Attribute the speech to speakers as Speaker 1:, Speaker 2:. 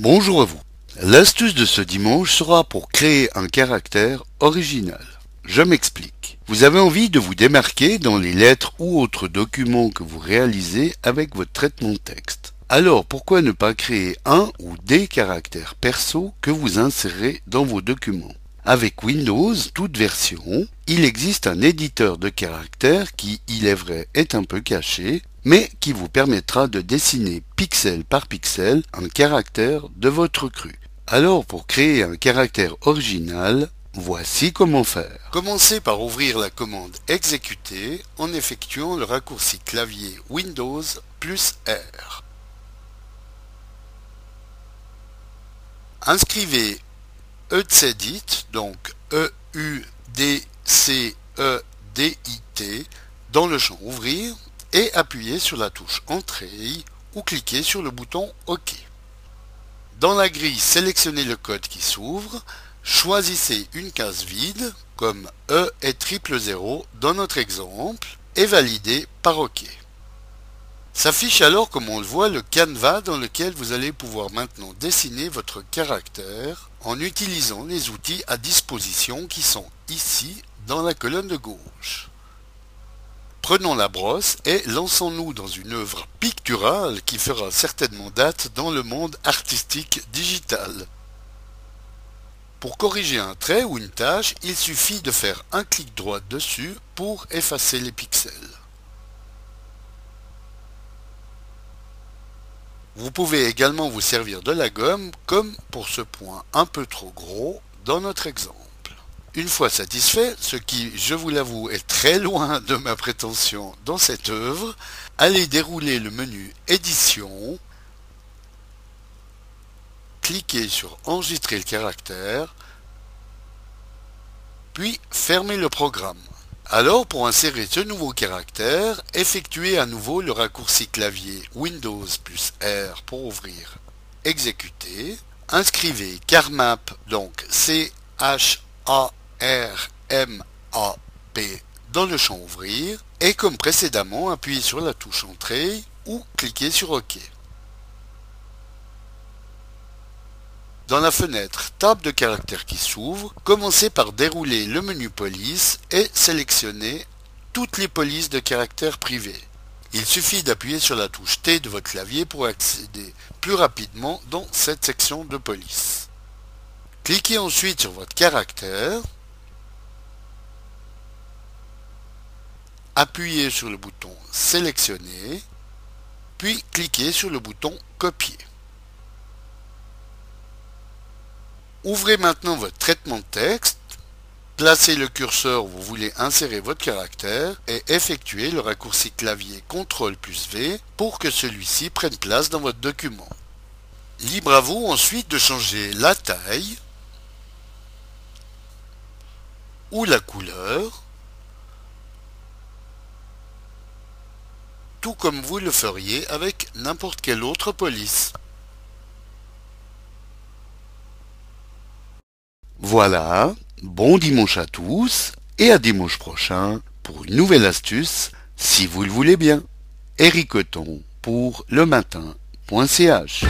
Speaker 1: Bonjour à vous. L'astuce de ce dimanche sera pour créer un caractère original. Je m'explique. Vous avez envie de vous démarquer dans les lettres ou autres documents que vous réalisez avec votre traitement texte. Alors pourquoi ne pas créer un ou des caractères perso que vous insérez dans vos documents? Avec Windows, toute version, il existe un éditeur de caractères qui, il est vrai, est un peu caché, mais qui vous permettra de dessiner pixel par pixel un caractère de votre cru. Alors pour créer un caractère original, voici comment faire. Commencez par ouvrir la commande exécuter en effectuant le raccourci clavier Windows plus R. Inscrivez ECDIT, donc E-U-D-C-E-D-I-T, dans le champ Ouvrir et appuyez sur la touche Entrée ou cliquez sur le bouton OK. Dans la grille, sélectionnez le code qui s'ouvre, choisissez une case vide, comme E et triple 0 dans notre exemple, et validez par OK. S'affiche alors, comme on le voit, le canevas dans lequel vous allez pouvoir maintenant dessiner votre caractère en utilisant les outils à disposition qui sont ici dans la colonne de gauche. Prenons la brosse et lançons-nous dans une œuvre picturale qui fera certainement date dans le monde artistique digital. Pour corriger un trait ou une tâche, il suffit de faire un clic droit dessus pour effacer les pixels. Vous pouvez également vous servir de la gomme comme pour ce point un peu trop gros dans notre exemple. Une fois satisfait, ce qui, je vous l'avoue, est très loin de ma prétention dans cette œuvre, allez dérouler le menu Édition, cliquez sur Enregistrer le caractère, puis fermez le programme. Alors, pour insérer ce nouveau caractère, effectuez à nouveau le raccourci clavier Windows plus R pour ouvrir Exécuter. Inscrivez CarMap, donc C-H-A-R-M-A-P dans le champ Ouvrir et comme précédemment, appuyez sur la touche Entrée ou cliquez sur OK. Dans la fenêtre Table de caractères qui s'ouvre, commencez par dérouler le menu Police et sélectionnez toutes les polices de caractères privés. Il suffit d'appuyer sur la touche T de votre clavier pour accéder plus rapidement dans cette section de police. Cliquez ensuite sur votre caractère, appuyez sur le bouton Sélectionner, puis cliquez sur le bouton Copier. Ouvrez maintenant votre traitement de texte, placez le curseur où vous voulez insérer votre caractère et effectuez le raccourci clavier CTRL plus V pour que celui-ci prenne place dans votre document. Libre à vous ensuite de changer la taille ou la couleur, tout comme vous le feriez avec n'importe quelle autre police. Voilà, bon dimanche à tous et à dimanche prochain pour une nouvelle astuce, si vous le voulez bien. Eric pour le matin.ch